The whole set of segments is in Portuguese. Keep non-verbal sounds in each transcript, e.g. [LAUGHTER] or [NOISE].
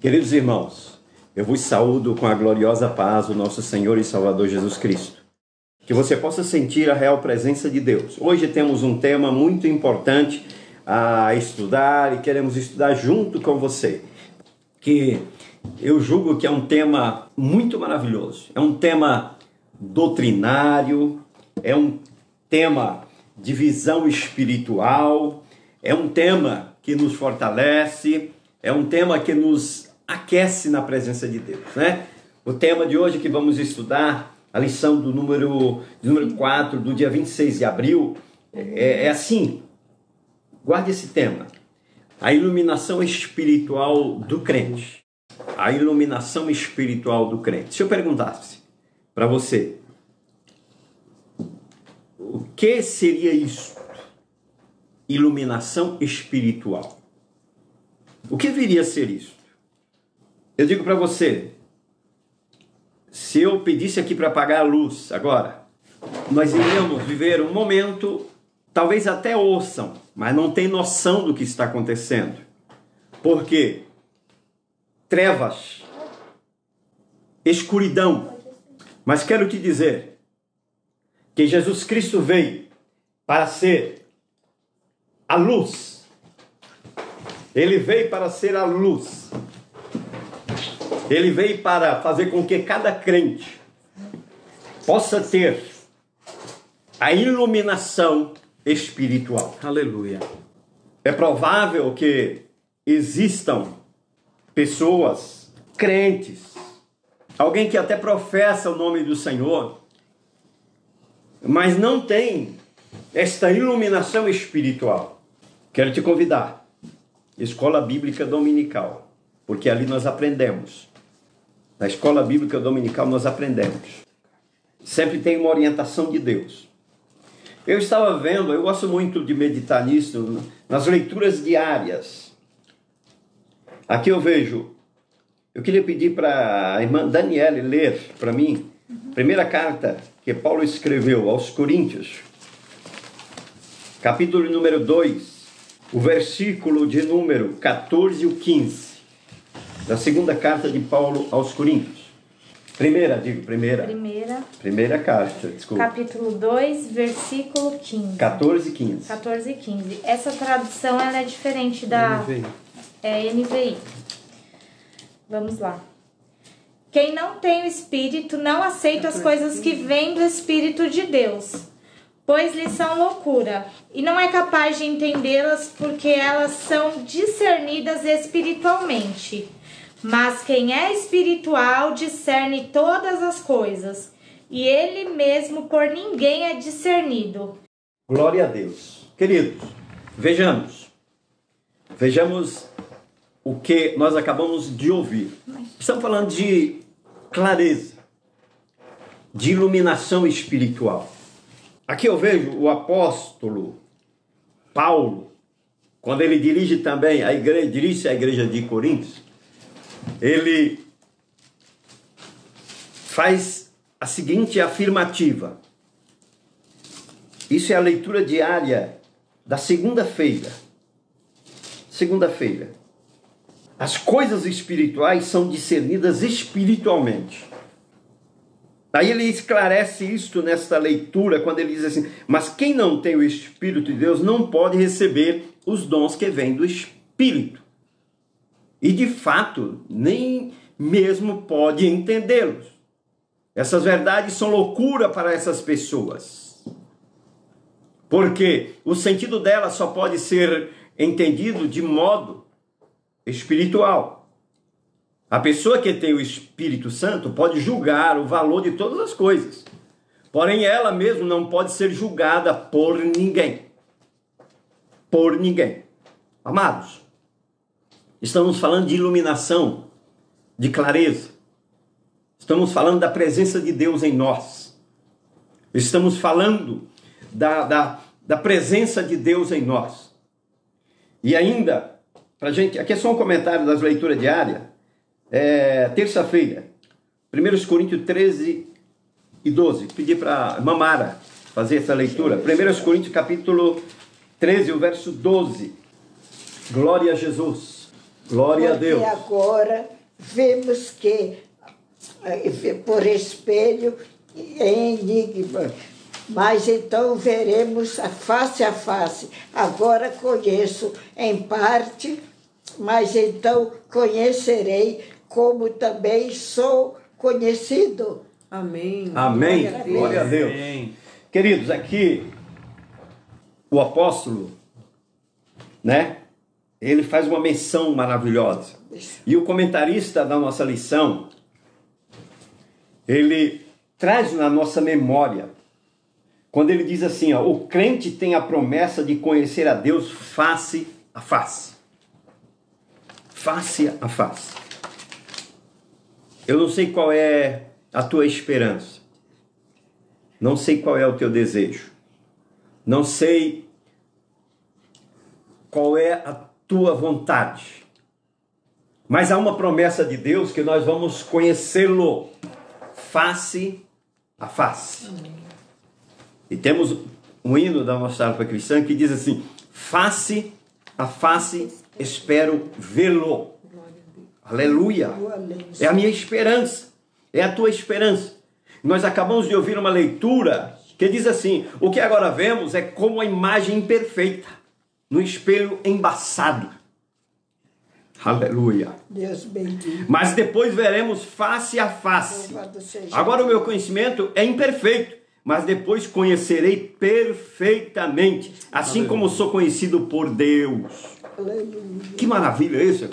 Queridos irmãos, eu vos saúdo com a gloriosa paz do nosso Senhor e Salvador Jesus Cristo. Que você possa sentir a real presença de Deus. Hoje temos um tema muito importante a estudar e queremos estudar junto com você. Que eu julgo que é um tema muito maravilhoso. É um tema doutrinário, é um tema de visão espiritual, é um tema que nos fortalece, é um tema que nos aquece na presença de Deus, né? O tema de hoje que vamos estudar, a lição do número, número 4, do dia 26 de abril, é, é assim. Guarde esse tema. A iluminação espiritual do crente. A iluminação espiritual do crente. Se eu perguntasse para você, o que seria isso? Iluminação espiritual. O que viria a ser isso? Eu digo para você, se eu pedisse aqui para apagar a luz agora, nós iríamos viver um momento, talvez até ouçam, mas não tem noção do que está acontecendo. Porque trevas, escuridão. Mas quero te dizer que Jesus Cristo veio para ser a luz. Ele veio para ser a luz. Ele veio para fazer com que cada crente possa ter a iluminação espiritual. Aleluia. É provável que existam pessoas crentes, alguém que até professa o nome do Senhor, mas não tem esta iluminação espiritual. Quero te convidar, Escola Bíblica Dominical, porque ali nós aprendemos na escola bíblica dominical nós aprendemos. Sempre tem uma orientação de Deus. Eu estava vendo, eu gosto muito de meditar nisso, nas leituras diárias. Aqui eu vejo, eu queria pedir para a irmã Daniele ler para mim, primeira carta que Paulo escreveu aos Coríntios, capítulo número 2, o versículo de número 14 e 15 da segunda carta de Paulo aos Coríntios. Primeira, digo, primeira. Primeira. Primeira carta, desculpa. Capítulo 2, versículo 15. 14 e 15. 14 e 15. Essa tradução ela é diferente da NVI. é NVI. Vamos lá. Quem não tem o Espírito não aceita as coisas que vêm do Espírito de Deus, pois lhes são loucura, e não é capaz de entendê-las porque elas são discernidas espiritualmente. Mas quem é espiritual discerne todas as coisas, e ele mesmo por ninguém é discernido. Glória a Deus. Queridos, vejamos. Vejamos o que nós acabamos de ouvir. Estamos falando de clareza, de iluminação espiritual. Aqui eu vejo o apóstolo Paulo, quando ele dirige também a igreja, dirige a igreja de Coríntios, ele faz a seguinte afirmativa. Isso é a leitura diária da segunda-feira. Segunda-feira. As coisas espirituais são discernidas espiritualmente. Aí ele esclarece isto nesta leitura, quando ele diz assim: Mas quem não tem o Espírito de Deus não pode receber os dons que vêm do Espírito. E de fato, nem mesmo pode entendê-los. Essas verdades são loucura para essas pessoas. Porque o sentido delas só pode ser entendido de modo espiritual. A pessoa que tem o Espírito Santo pode julgar o valor de todas as coisas. Porém, ela mesma não pode ser julgada por ninguém. Por ninguém. Amados, estamos falando de iluminação, de clareza. Estamos falando da presença de Deus em nós. Estamos falando da, da, da presença de Deus em nós. E ainda, para gente, aqui é só um comentário das leituras diárias é, terça-feira, 1 Coríntios 13 e 12. Pedi para Mamara fazer essa leitura. 1 Coríntios capítulo 13, o verso 12. Glória a Jesus. Glória a Deus. Porque agora vemos que eh, por espelho em enigma. Mas então veremos a face a face. Agora conheço em parte, mas então conhecerei como também sou conhecido. Amém. Amém. Glória a Deus. Glória a Deus. Queridos, aqui o apóstolo, né? Ele faz uma menção maravilhosa. E o comentarista da nossa lição, ele traz na nossa memória quando ele diz assim, ó, o crente tem a promessa de conhecer a Deus face a face. Face a face. Eu não sei qual é a tua esperança. Não sei qual é o teu desejo. Não sei qual é a tua vontade. Mas há uma promessa de Deus que nós vamos conhecê-lo face a face. E temos um hino da nossa harpa cristã que diz assim: face a face espero vê-lo. Aleluia. É a minha esperança. É a tua esperança. Nós acabamos de ouvir uma leitura que diz assim: o que agora vemos é como a imagem imperfeita, no espelho embaçado. Aleluia. Deus bendito. Mas depois veremos face a face. Agora o meu conhecimento é imperfeito, mas depois conhecerei perfeitamente, assim como sou conhecido por Deus. Aleluia. Que maravilha isso!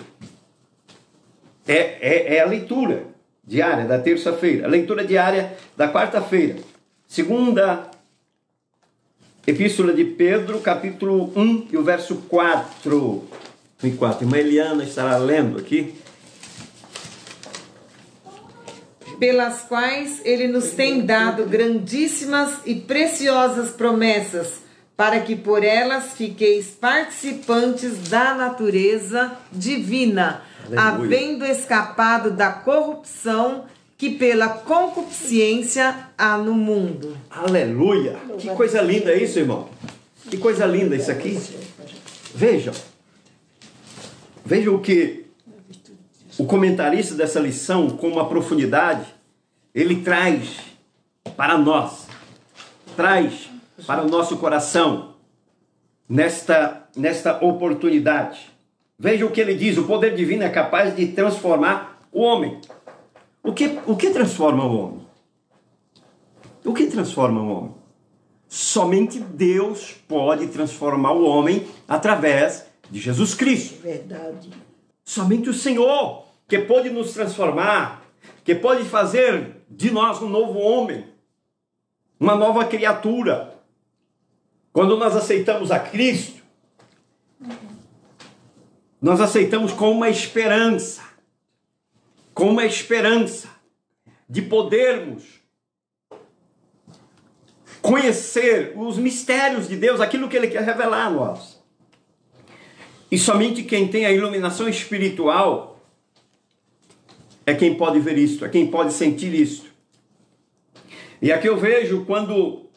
É, é, é a leitura diária da terça-feira, a leitura diária da quarta-feira. Segunda Epístola de Pedro, capítulo 1 e o verso 4 e 4. Irmã Eliana estará lendo aqui. pelas quais ele nos tem dado grandíssimas e preciosas promessas, para que por elas fiqueis participantes da natureza divina, Aleluia. havendo escapado da corrupção que pela concupiscência há no mundo. Aleluia! Que coisa linda isso, irmão. Que coisa linda isso aqui. Vejam. Vejam o que o comentarista dessa lição, com uma profundidade, ele traz para nós, traz para o nosso coração, nesta, nesta oportunidade. Vejam o que ele diz: o poder divino é capaz de transformar o homem. O que, o que transforma o homem? O que transforma o homem? Somente Deus pode transformar o homem através de Jesus Cristo. Verdade. Somente o Senhor que pode nos transformar, que pode fazer de nós um novo homem, uma nova criatura. Quando nós aceitamos a Cristo, nós aceitamos com uma esperança, com uma esperança de podermos conhecer os mistérios de Deus, aquilo que Ele quer revelar a nós. E somente quem tem a iluminação espiritual é quem pode ver isto, é quem pode sentir isto. E aqui eu vejo quando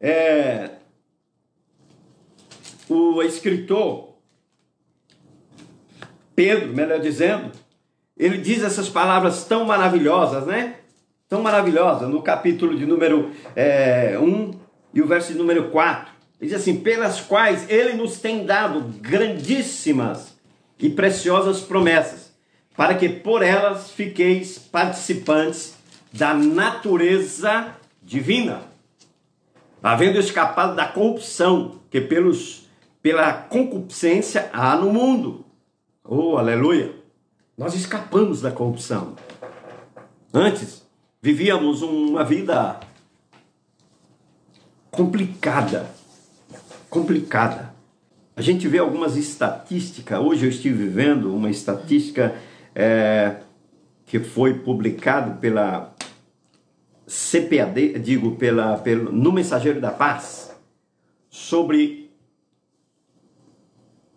é, o escritor Pedro, melhor dizendo, ele diz essas palavras tão maravilhosas, né? Tão maravilhosas, no capítulo de número é, 1 e o verso de número 4. Ele diz assim: pelas quais ele nos tem dado grandíssimas e preciosas promessas, para que por elas fiqueis participantes da natureza divina, havendo escapado da corrupção que pelos, pela concupiscência há no mundo. Oh, aleluia! Nós escapamos da corrupção. Antes, vivíamos uma vida complicada. Complicada. A gente vê algumas estatísticas. Hoje eu estive vendo uma estatística é, que foi publicado pela CPAD, digo, pela, pelo, no Mensageiro da Paz, sobre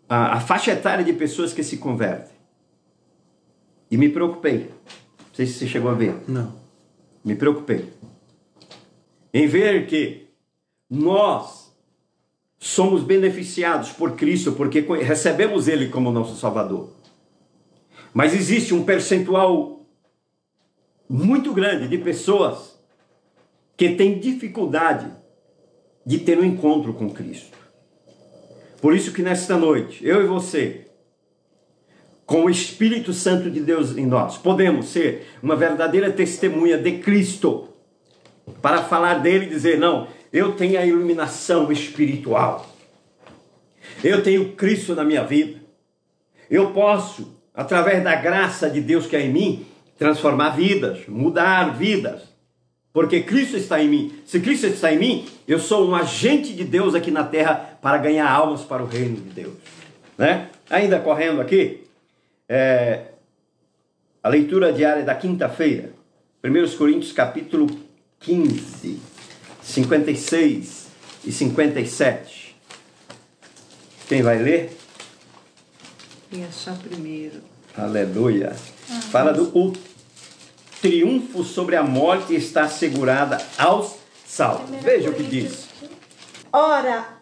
a, a faixa etária de pessoas que se convertem. E me preocupei. Não sei se você chegou a ver. Não. Me preocupei. Em ver que nós somos beneficiados por Cristo porque recebemos Ele como nosso Salvador. Mas existe um percentual muito grande de pessoas que têm dificuldade de ter um encontro com Cristo. Por isso que nesta noite, eu e você, com o Espírito Santo de Deus em nós, podemos ser uma verdadeira testemunha de Cristo para falar dele e dizer: não, eu tenho a iluminação espiritual, eu tenho Cristo na minha vida, eu posso, através da graça de Deus que é em mim, transformar vidas, mudar vidas, porque Cristo está em mim. Se Cristo está em mim, eu sou um agente de Deus aqui na terra para ganhar almas para o reino de Deus. Né? Ainda correndo aqui, é, a leitura diária da quinta-feira, 1 Coríntios capítulo 15, 56 e 57. Quem vai ler? E achar primeiro. Aleluia. Fala do o triunfo sobre a morte está assegurada aos salvos. Veja o que diz. Ora,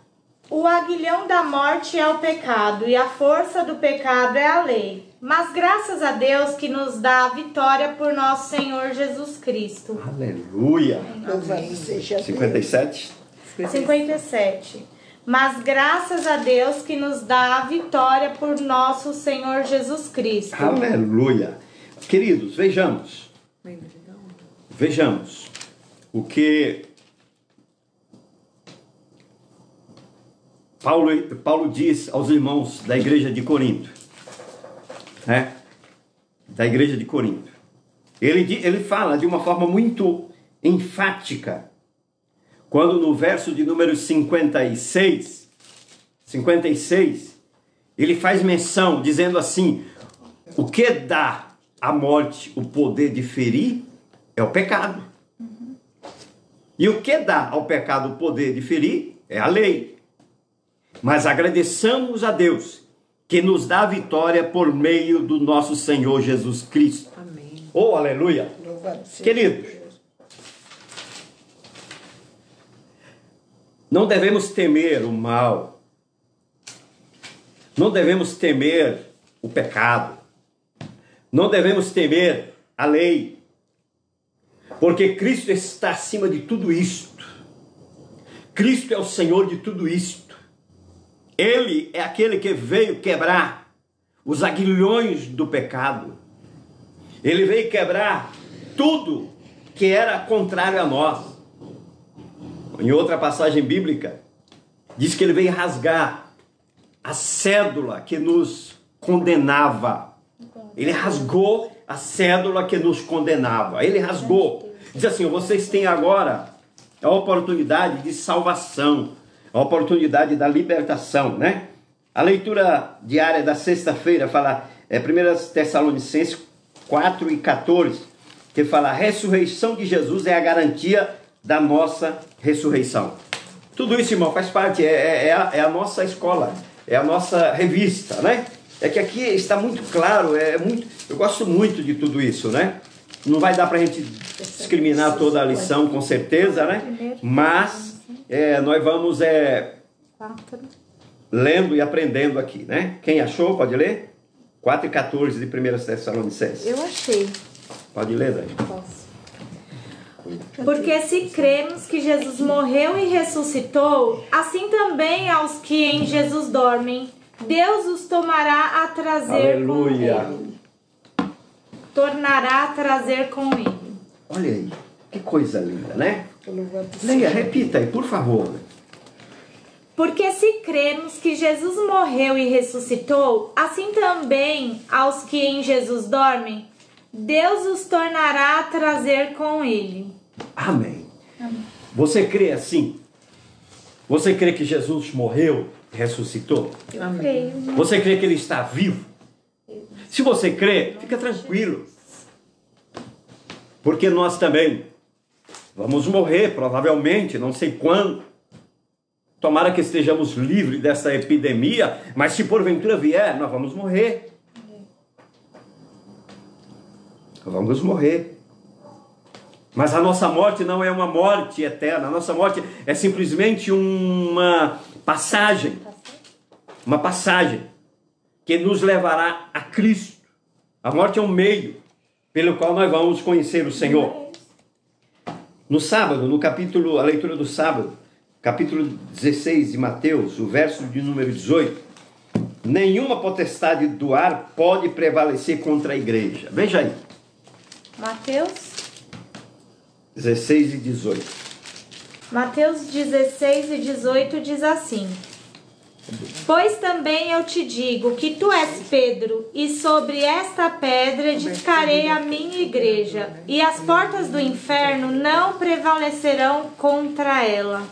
o aguilhão da morte é o pecado, e a força do pecado é a lei. Mas graças a Deus que nos dá a vitória por nosso Senhor Jesus Cristo. Aleluia. Louvado seja Deus. 57. 57. Mas graças a Deus que nos dá a vitória por nosso Senhor Jesus Cristo. Aleluia. Queridos, vejamos. Vejamos o que Paulo, Paulo diz aos irmãos da igreja de Corinto, né? Da igreja de Corinto. Ele, ele fala de uma forma muito enfática, quando no verso de número 56, 56, ele faz menção dizendo assim: o que dá à morte o poder de ferir é o pecado. E o que dá ao pecado o poder de ferir é a lei. Mas agradeçamos a Deus que nos dá a vitória por meio do nosso Senhor Jesus Cristo. Amém. Oh, aleluia! Queridos, não devemos temer o mal. Não devemos temer o pecado. Não devemos temer a lei. Porque Cristo está acima de tudo isto. Cristo é o Senhor de tudo isto. Ele é aquele que veio quebrar os aguilhões do pecado. Ele veio quebrar tudo que era contrário a nós. Em outra passagem bíblica, diz que ele veio rasgar a cédula que nos condenava. Ele rasgou a cédula que nos condenava. Ele rasgou. Diz assim: vocês têm agora a oportunidade de salvação, a oportunidade da libertação, né? A leitura diária da sexta-feira fala, é 1 Tessalonicenses 4 e 14, que fala: a ressurreição de Jesus é a garantia da nossa ressurreição. Tudo isso, irmão, faz parte, é, é- é a, é a nossa escola, é a nossa revista, né? É que aqui está muito claro, é muito, eu gosto muito de tudo isso, né? Não vai dar para a gente discriminar toda a lição, com certeza, né? Mas é, nós vamos é, lendo e aprendendo aqui, né? Quem achou, pode ler? 4 e 14 de 1 Tessalonicenses. Eu achei. Pode ler, Dani. Posso. Porque se cremos que Jesus morreu e ressuscitou, assim também aos que em Jesus dormem, Deus os tomará a trazer Aleluia. com ele. Tornará a trazer com ele. Olha aí, que coisa linda, né? Louvado Leia, repita aí, por favor. Porque se cremos que Jesus morreu e ressuscitou, assim também aos que em Jesus dormem, Deus os tornará a trazer com ele. Amém. Você crê assim? Você crê que Jesus morreu e ressuscitou? Amém. Você crê que ele está vivo? Se você crê, fica tranquilo. Porque nós também vamos morrer, provavelmente, não sei quando. Tomara que estejamos livres dessa epidemia, mas se porventura vier, nós vamos morrer. Vamos morrer. Mas a nossa morte não é uma morte eterna, a nossa morte é simplesmente uma passagem. Uma passagem que nos levará a Cristo, A morte é um meio pelo qual nós vamos conhecer o Senhor. No sábado, no capítulo, a leitura do sábado, capítulo 16 de Mateus, o verso de número 18, nenhuma potestade do ar pode prevalecer contra a igreja. Veja aí. Mateus 16 e 18. Mateus 16 e 18 diz assim: Pois também eu te digo que tu és Pedro, e sobre esta pedra edificarei a minha igreja, e as portas do inferno não prevalecerão contra ela.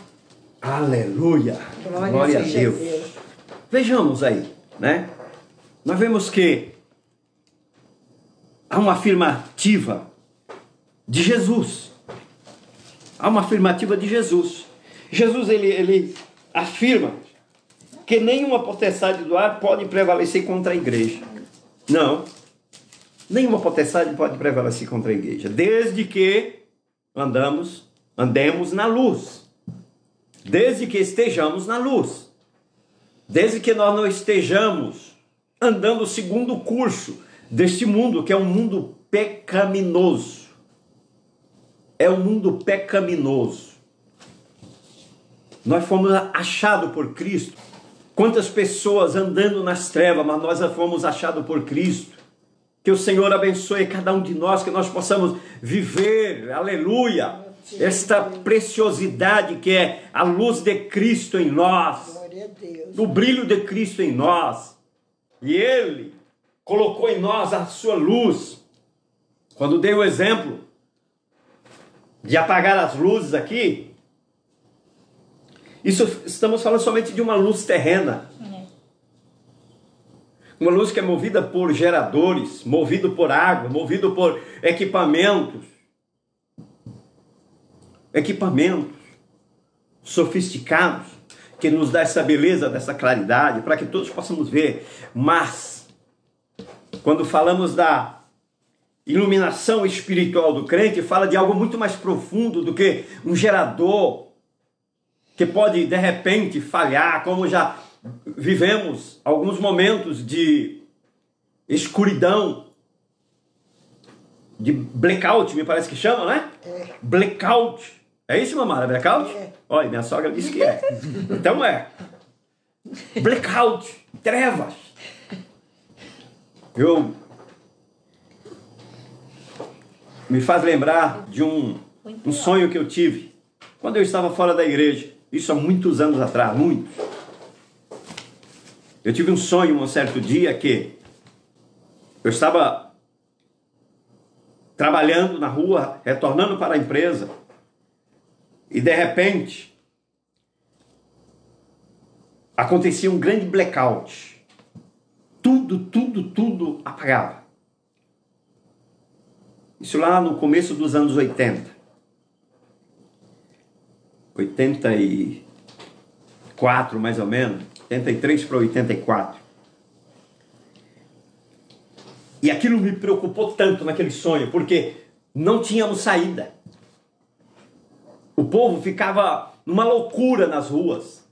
Aleluia! Glória Glória, a seja Deus. Vejamos aí, né? Nós vemos que há uma afirmativa de Jesus. Há uma afirmativa de Jesus. Jesus ele, ele afirma que nenhuma potestade do ar pode prevalecer contra a igreja. Não. Nenhuma potestade pode prevalecer contra a igreja, desde que andamos, andemos na luz. Desde que estejamos na luz. Desde que nós não estejamos andando segundo o curso deste mundo, que é um mundo pecaminoso. É um mundo pecaminoso. Nós fomos achados por Cristo. Quantas pessoas andando nas trevas, mas nós fomos achados por Cristo. Que o Senhor abençoe cada um de nós, que nós possamos viver, aleluia, esta preciosidade que é a luz de Cristo em nós, o brilho de Cristo em nós. E Ele colocou em nós a sua luz. Quando dei o exemplo de apagar as luzes aqui, isso estamos falando somente de uma luz terrena. Uma luz que é movida por geradores, movido por água, movido por equipamentos. Equipamentos sofisticados que nos dá essa beleza, dessa claridade, para que todos possamos ver. Mas quando falamos da iluminação espiritual do crente, fala de algo muito mais profundo do que um gerador que pode de repente falhar, como já vivemos alguns momentos de escuridão, de blackout, me parece que chama, né? É. Blackout. É isso, mamara? Blackout? É. Olha, minha sogra disse que é. Então é. Blackout. Trevas. Eu. Me faz lembrar de um, um sonho que eu tive quando eu estava fora da igreja. Isso há muitos anos atrás, muitos. Eu tive um sonho um certo dia que eu estava trabalhando na rua, retornando para a empresa, e de repente acontecia um grande blackout. Tudo, tudo, tudo apagava. Isso lá no começo dos anos 80. 84 mais ou menos, 83 para 84. E aquilo me preocupou tanto naquele sonho, porque não tínhamos saída. O povo ficava numa loucura nas ruas.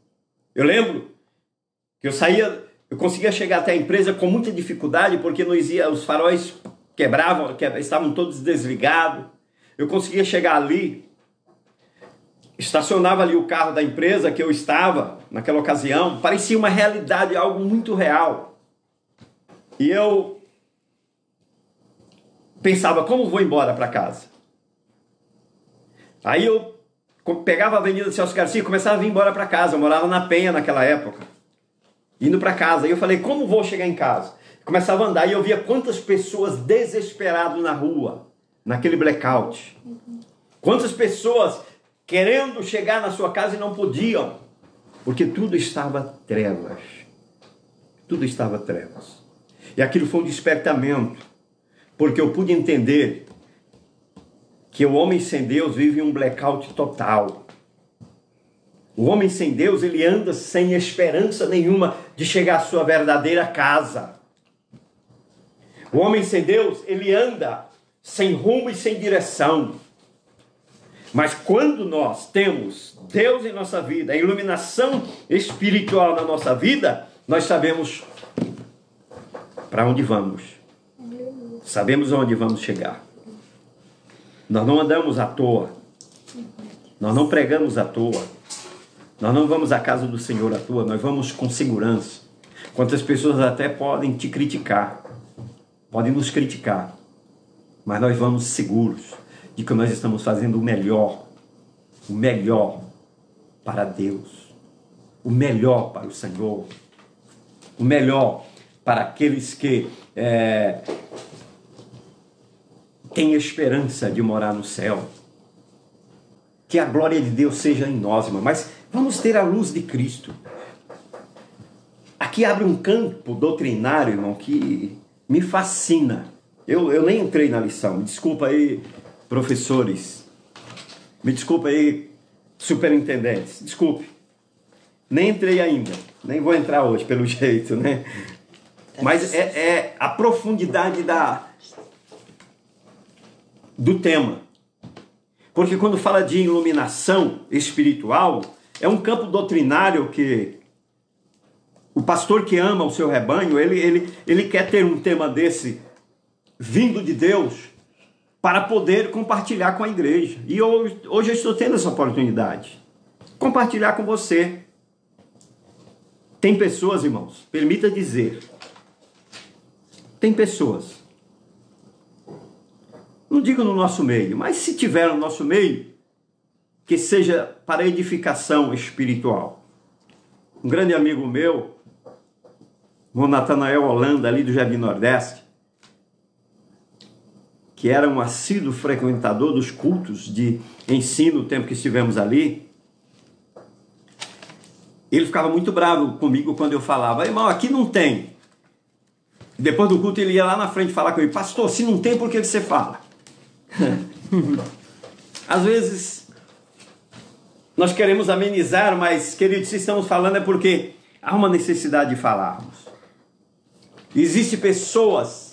Eu lembro que eu saía, eu conseguia chegar até a empresa com muita dificuldade, porque não ia, os faróis quebravam, que- estavam todos desligados. Eu conseguia chegar ali, estacionava ali o carro da empresa que eu estava naquela ocasião, parecia uma realidade, algo muito real. E eu pensava, como vou embora para casa? Aí eu pegava a Avenida Celso Garcia e começava a vir embora para casa. Eu morava na Penha naquela época. Indo para casa. E eu falei, como vou chegar em casa? Começava a andar e eu via quantas pessoas desesperadas na rua, naquele blackout. Quantas pessoas querendo chegar na sua casa e não podiam, porque tudo estava trevas. Tudo estava trevas. E aquilo foi um despertamento, porque eu pude entender que o homem sem Deus vive um blackout total. O homem sem Deus, ele anda sem esperança nenhuma de chegar à sua verdadeira casa. O homem sem Deus, ele anda sem rumo e sem direção. Mas quando nós temos Deus em nossa vida, a iluminação espiritual na nossa vida, nós sabemos para onde vamos. Sabemos onde vamos chegar. Nós não andamos à toa. Nós não pregamos à toa. Nós não vamos à casa do Senhor à toa, nós vamos com segurança. Quantas pessoas até podem te criticar, podem nos criticar, mas nós vamos seguros de que nós estamos fazendo o melhor, o melhor para Deus, o melhor para o Senhor, o melhor para aqueles que é, têm esperança de morar no céu. Que a glória de Deus seja em nós, irmão. Mas vamos ter a luz de Cristo. Aqui abre um campo doutrinário, irmão, que me fascina. Eu, eu nem entrei na lição. Desculpa aí, professores. Me desculpa aí, superintendentes. Desculpe. Nem entrei ainda. Nem vou entrar hoje, pelo [LAUGHS] jeito, né? Mas é, é a profundidade da, do tema. Porque quando fala de iluminação espiritual, é um campo doutrinário que o pastor que ama o seu rebanho, ele, ele, ele quer ter um tema desse vindo de Deus para poder compartilhar com a igreja. E hoje, hoje eu estou tendo essa oportunidade. Compartilhar com você. Tem pessoas, irmãos, permita dizer, tem pessoas não digo no nosso meio, mas se tiver no nosso meio, que seja para edificação espiritual. Um grande amigo meu, o Natanael Holanda, ali do Jardim Nordeste, que era um assíduo frequentador dos cultos de ensino no tempo que estivemos ali, ele ficava muito bravo comigo quando eu falava, irmão, aqui não tem. Depois do culto ele ia lá na frente falar comigo, pastor, se não tem, por que você fala? [LAUGHS] Às vezes nós queremos amenizar, mas, queridos, se estamos falando é porque há uma necessidade de falarmos. Existem pessoas,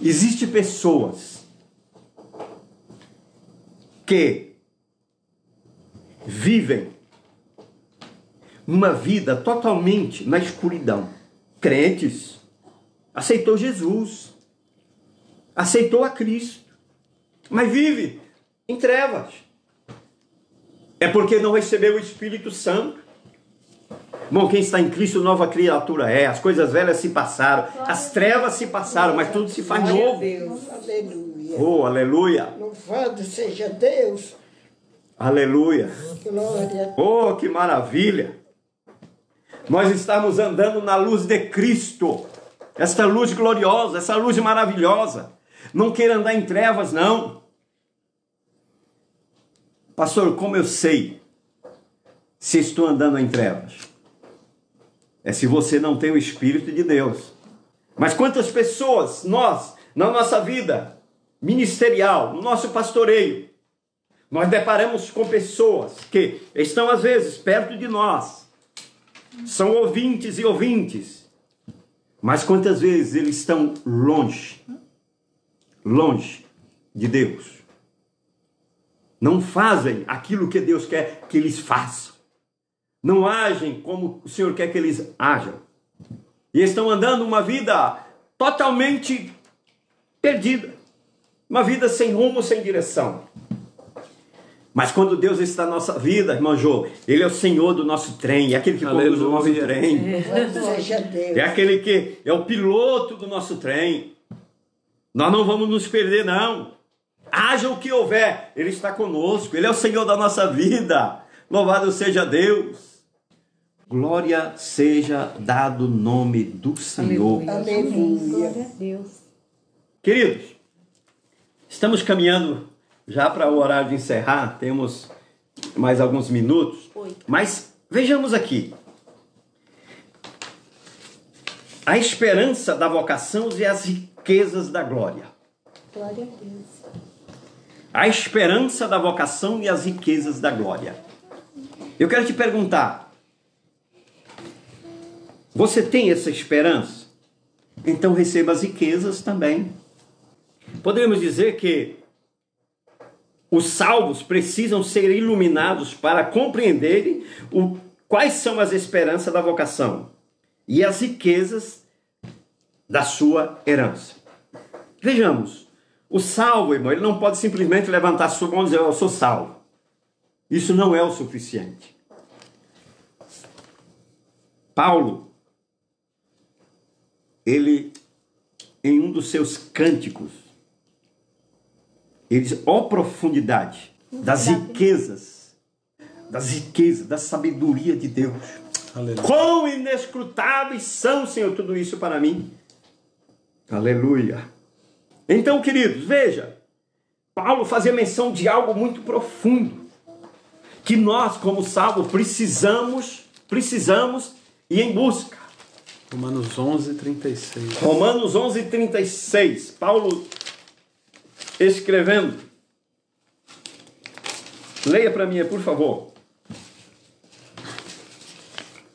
existe pessoas que vivem uma vida totalmente na escuridão. Crentes, aceitou Jesus, aceitou a Cristo, mas vive em trevas. É porque não recebeu o Espírito Santo. Bom, quem está em Cristo, nova criatura é. As coisas velhas se passaram, as trevas se passaram, mas tudo se faz novo. Aleluia. Oh, aleluia, Louvado seja Deus. aleluia. Glória. Oh, que maravilha! Nós estamos andando na luz de Cristo, esta luz gloriosa, essa luz maravilhosa. Não queira andar em trevas, não. Pastor, como eu sei se estou andando em trevas? É se você não tem o Espírito de Deus. Mas quantas pessoas, nós, na nossa vida ministerial, no nosso pastoreio, nós deparamos com pessoas que estão às vezes perto de nós, são ouvintes e ouvintes, mas quantas vezes eles estão longe, longe de Deus. Não fazem aquilo que Deus quer que eles façam. Não agem como o Senhor quer que eles ajam. E estão andando uma vida totalmente perdida. Uma vida sem rumo, sem direção. Mas quando Deus está na nossa vida, irmão Jô, Ele é o Senhor do nosso trem, é aquele que conduz o nosso Aleluia. trem. Louvado seja Deus. É aquele que é o piloto do nosso trem. Nós não vamos nos perder, não. Haja o que houver, Ele está conosco, Ele é o Senhor da nossa vida. Louvado seja Deus. Glória seja dado o nome do Senhor. Aleluia. Glória a Deus. Queridos, estamos caminhando já para o horário de encerrar, temos mais alguns minutos, Oito. mas vejamos aqui. A esperança da vocação e as riquezas da glória. Glória a Deus. A esperança da vocação e as riquezas da glória. Eu quero te perguntar: você tem essa esperança? Então receba as riquezas também. Podemos dizer que os salvos precisam ser iluminados para compreenderem o, quais são as esperanças da vocação e as riquezas da sua herança. Vejamos, o salvo, irmão, ele não pode simplesmente levantar sua mão e dizer, eu sou salvo. Isso não é o suficiente. Paulo, ele, em um dos seus cânticos, ele diz, ó profundidade das riquezas, das riquezas, da sabedoria de Deus. Aleluia. Quão inescrutáveis são, Senhor, tudo isso para mim. Aleluia. Então, queridos, veja, Paulo fazia menção de algo muito profundo, que nós, como salvos, precisamos, precisamos ir em busca. Romanos 11, 36. Romanos 11, 36. Paulo escrevendo. Leia para mim, por favor.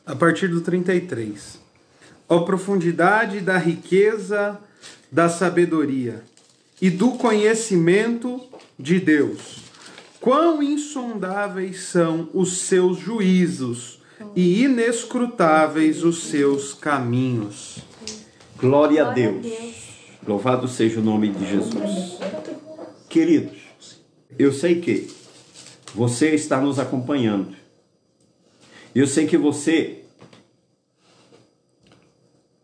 A partir do 33. Ó profundidade da riqueza da sabedoria e do conhecimento de Deus. Quão insondáveis são os seus juízos e inescrutáveis os seus caminhos. Glória a. Deus. Louvado seja o nome de Jesus. Queridos, eu sei que você está nos acompanhando. Eu sei que você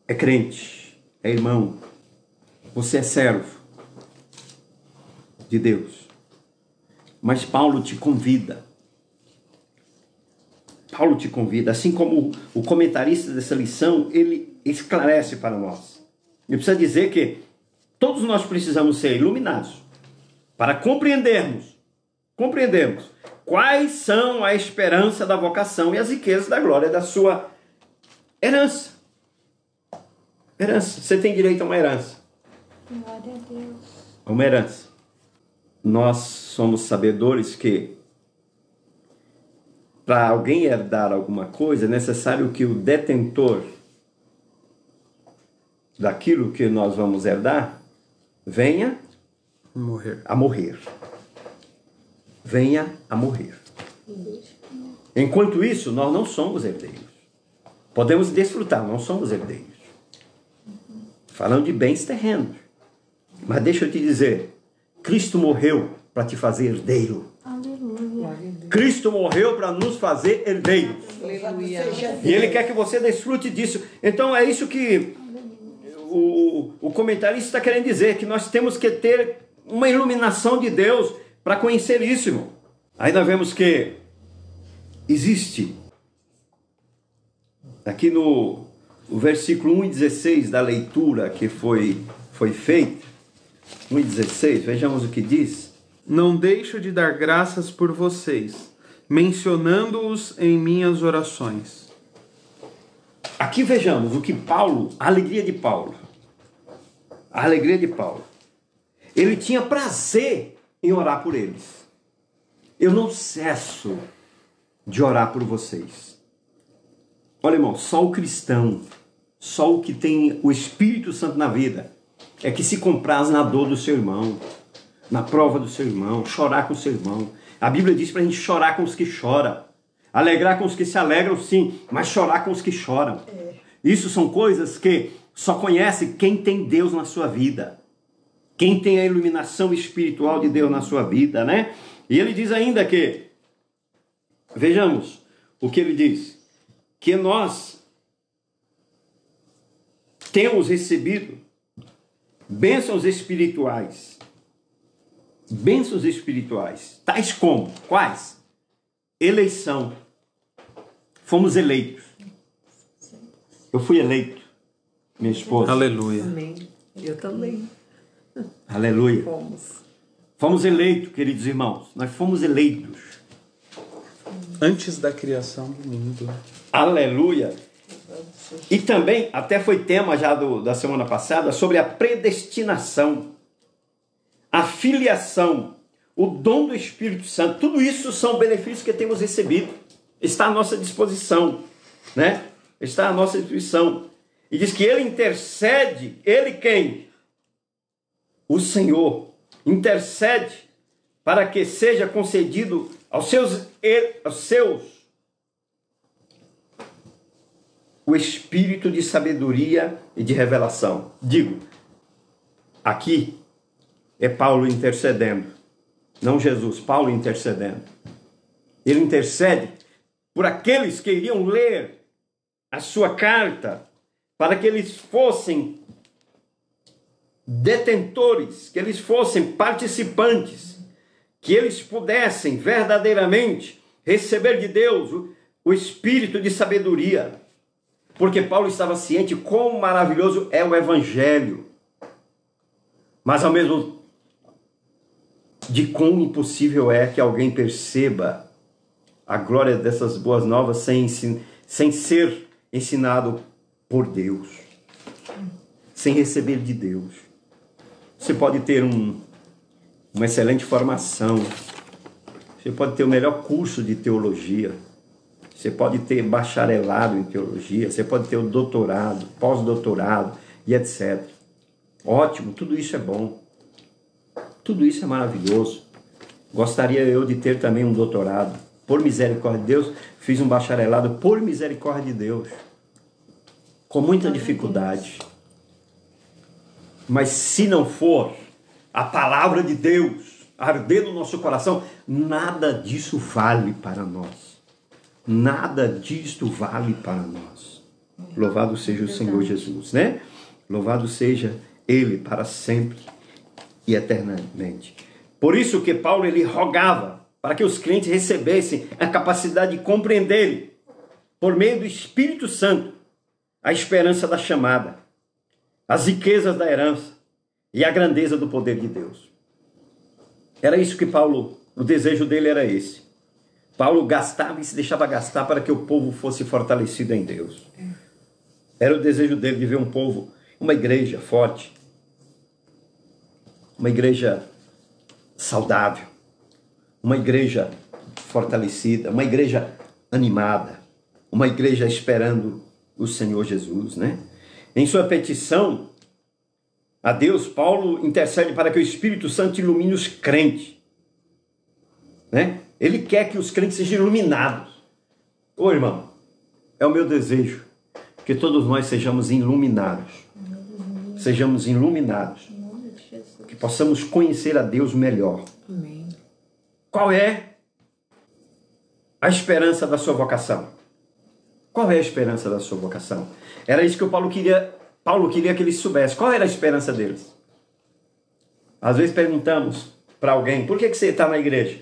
é crente, é irmão, você é servo de Deus. Mas Paulo te convida. Paulo te convida, assim como o comentarista dessa lição, ele esclarece para nós. Ele precisa dizer que todos nós precisamos ser iluminados para compreendermos, compreendermos quais são a esperança da vocação e as riquezas da glória da sua herança. Herança, você tem direito a uma herança. Glória a Deus. Uma herança. Nós somos sabedores que para alguém herdar alguma coisa é necessário que o detentor daquilo que nós vamos herdar venha Morrer. a morrer. Venha a morrer. Enquanto isso, nós não somos herdeiros. Podemos desfrutar, não somos herdeiros. Falando de bens terrenos. Mas deixa eu te dizer: Cristo morreu para te fazer herdeiro. Cristo morreu para nos fazer herdeiros. E Ele quer que você desfrute disso. Então é isso que o, o comentarista está querendo dizer: que nós temos que ter uma iluminação de Deus para conhecer isso, irmão. Aí nós vemos que existe aqui no o versículo 1 e 16 da leitura que foi, foi feita. 1 e 16, vejamos o que diz. Não deixo de dar graças por vocês, mencionando-os em minhas orações. Aqui vejamos o que Paulo, a alegria de Paulo, a alegria de Paulo. Ele tinha prazer em orar por eles. Eu não cesso de orar por vocês. Olha, irmão, só o cristão, só o que tem o Espírito Santo na vida, é que se compraz na dor do seu irmão, na prova do seu irmão, chorar com o seu irmão. A Bíblia diz para a gente chorar com os que choram, alegrar com os que se alegram, sim, mas chorar com os que choram. Isso são coisas que só conhece quem tem Deus na sua vida, quem tem a iluminação espiritual de Deus na sua vida, né? E ele diz ainda que, vejamos o que ele diz, que nós temos recebido bênçãos espirituais. Bênçãos espirituais. Tais como? Quais? Eleição. Fomos eleitos. Eu fui eleito. Minha esposa. Aleluia. Amém. Eu também. Aleluia. Fomos. Fomos eleitos, queridos irmãos. Nós fomos eleitos. Antes da criação do mundo. Aleluia. E também, até foi tema já do, da semana passada, sobre a predestinação, a filiação, o dom do Espírito Santo. Tudo isso são benefícios que temos recebido. Está à nossa disposição, né? Está à nossa disposição. E diz que ele intercede, ele quem? O Senhor intercede para que seja concedido aos seus, aos seus o espírito de sabedoria e de revelação. Digo, aqui é Paulo intercedendo, não Jesus, Paulo intercedendo. Ele intercede por aqueles que iriam ler a sua carta, para que eles fossem detentores, que eles fossem participantes, que eles pudessem verdadeiramente receber de Deus o, espírito de sabedoria. Porque Paulo estava ciente quão maravilhoso é o evangelho. Mas ao mesmo de quão impossível é que alguém perceba a glória dessas boas novas sem, sem ser ensinado por Deus, sem receber de Deus. Você pode ter um, uma excelente formação, você pode ter o melhor curso de teologia, você pode ter bacharelado em teologia, você pode ter o doutorado, pós-doutorado e etc. Ótimo, tudo isso é bom. Tudo isso é maravilhoso. Gostaria eu de ter também um doutorado. Por misericórdia de Deus, fiz um bacharelado por misericórdia de Deus. Com muita dificuldade. Mas se não for a palavra de Deus arder no nosso coração, nada disso vale para nós. Nada disto vale para nós. Louvado seja o Senhor Jesus, né? Louvado seja Ele para sempre e eternamente. Por isso que Paulo ele rogava para que os crentes recebessem a capacidade de compreender por meio do Espírito Santo a esperança da chamada, as riquezas da herança e a grandeza do poder de Deus. Era isso que Paulo, o desejo dele era esse. Paulo gastava e se deixava gastar para que o povo fosse fortalecido em Deus. Era o desejo dele de ver um povo, uma igreja forte, uma igreja saudável, uma igreja fortalecida, uma igreja animada, uma igreja esperando o Senhor Jesus, né? Em sua petição a Deus, Paulo intercede para que o Espírito Santo ilumine os crentes, né? Ele quer que os crentes sejam iluminados. Ô irmão, é o meu desejo que todos nós sejamos iluminados. Sejamos iluminados que possamos conhecer a Deus melhor. Amém. Qual é a esperança da sua vocação? Qual é a esperança da sua vocação? Era isso que o Paulo queria, Paulo queria que eles soubessem. Qual era a esperança deles? Às vezes perguntamos para alguém, por que, que você está na igreja?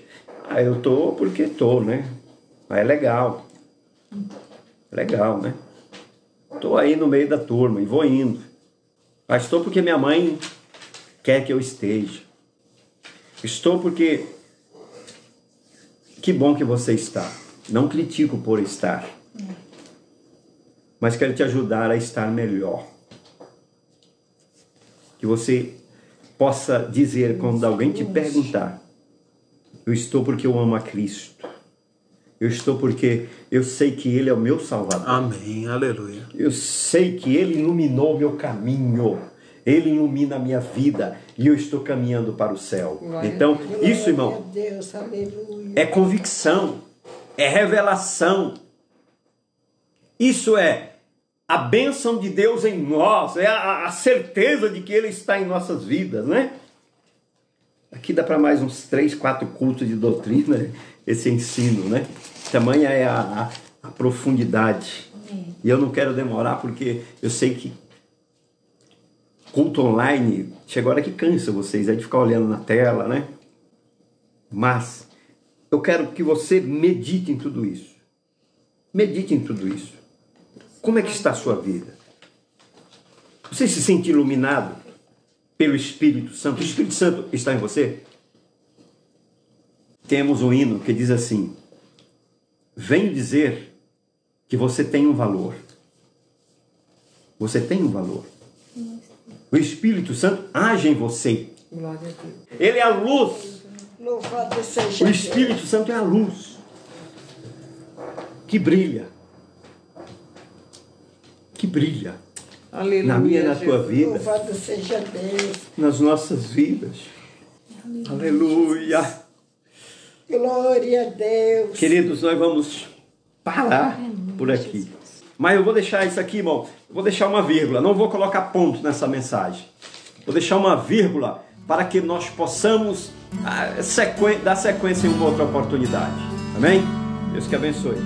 Ah, eu tô porque tô, né? Mas é legal. Legal, né? Tô aí no meio da turma e vou indo. Mas estou porque minha mãe quer que eu esteja. Estou porque. Que bom que você está. Não critico por estar. Mas quero te ajudar a estar melhor. Que você possa dizer quando alguém te perguntar: Eu estou porque eu amo a Cristo. Eu estou porque eu sei que Ele é o meu Salvador. Amém. Aleluia. Eu sei que Ele iluminou o meu caminho. Ele ilumina a minha vida e eu estou caminhando para o céu. Glória Então, isso, irmão, Deus, é convicção, é revelação. Isso é a bênção de Deus em nós, é a, a certeza de que Ele está em nossas vidas, né? Aqui dá para mais uns três, quatro cultos de doutrina [LAUGHS] esse ensino, né? Tamanha é a, a, a profundidade. E eu não quero demorar porque eu sei que culto online, chega hora que cansa vocês aí de ficar olhando na tela, né? Mas eu quero que você medite em tudo isso. Medite em tudo isso. Como é que está a sua vida? Você se sente iluminado pelo Espírito Santo? O Espírito Santo está em você? Temos um hino que diz assim: Venho dizer que você tem um valor. Você tem um valor. O Espírito Santo age em você. Glória a Deus. Ele é a luz. Louvado seja O Deus. Espírito Santo é a luz que brilha. Que brilha Aleluia. na minha e na tua vida, Louvado seja Deus. nas nossas vidas. Aleluia. Glória a Deus. Queridos, nós vamos parar por aqui. Mas eu vou deixar isso aqui, irmão. Vou deixar uma vírgula. Não vou colocar ponto nessa mensagem. Vou deixar uma vírgula para que nós possamos ah, dar sequência em uma outra oportunidade. Amém? Deus que abençoe.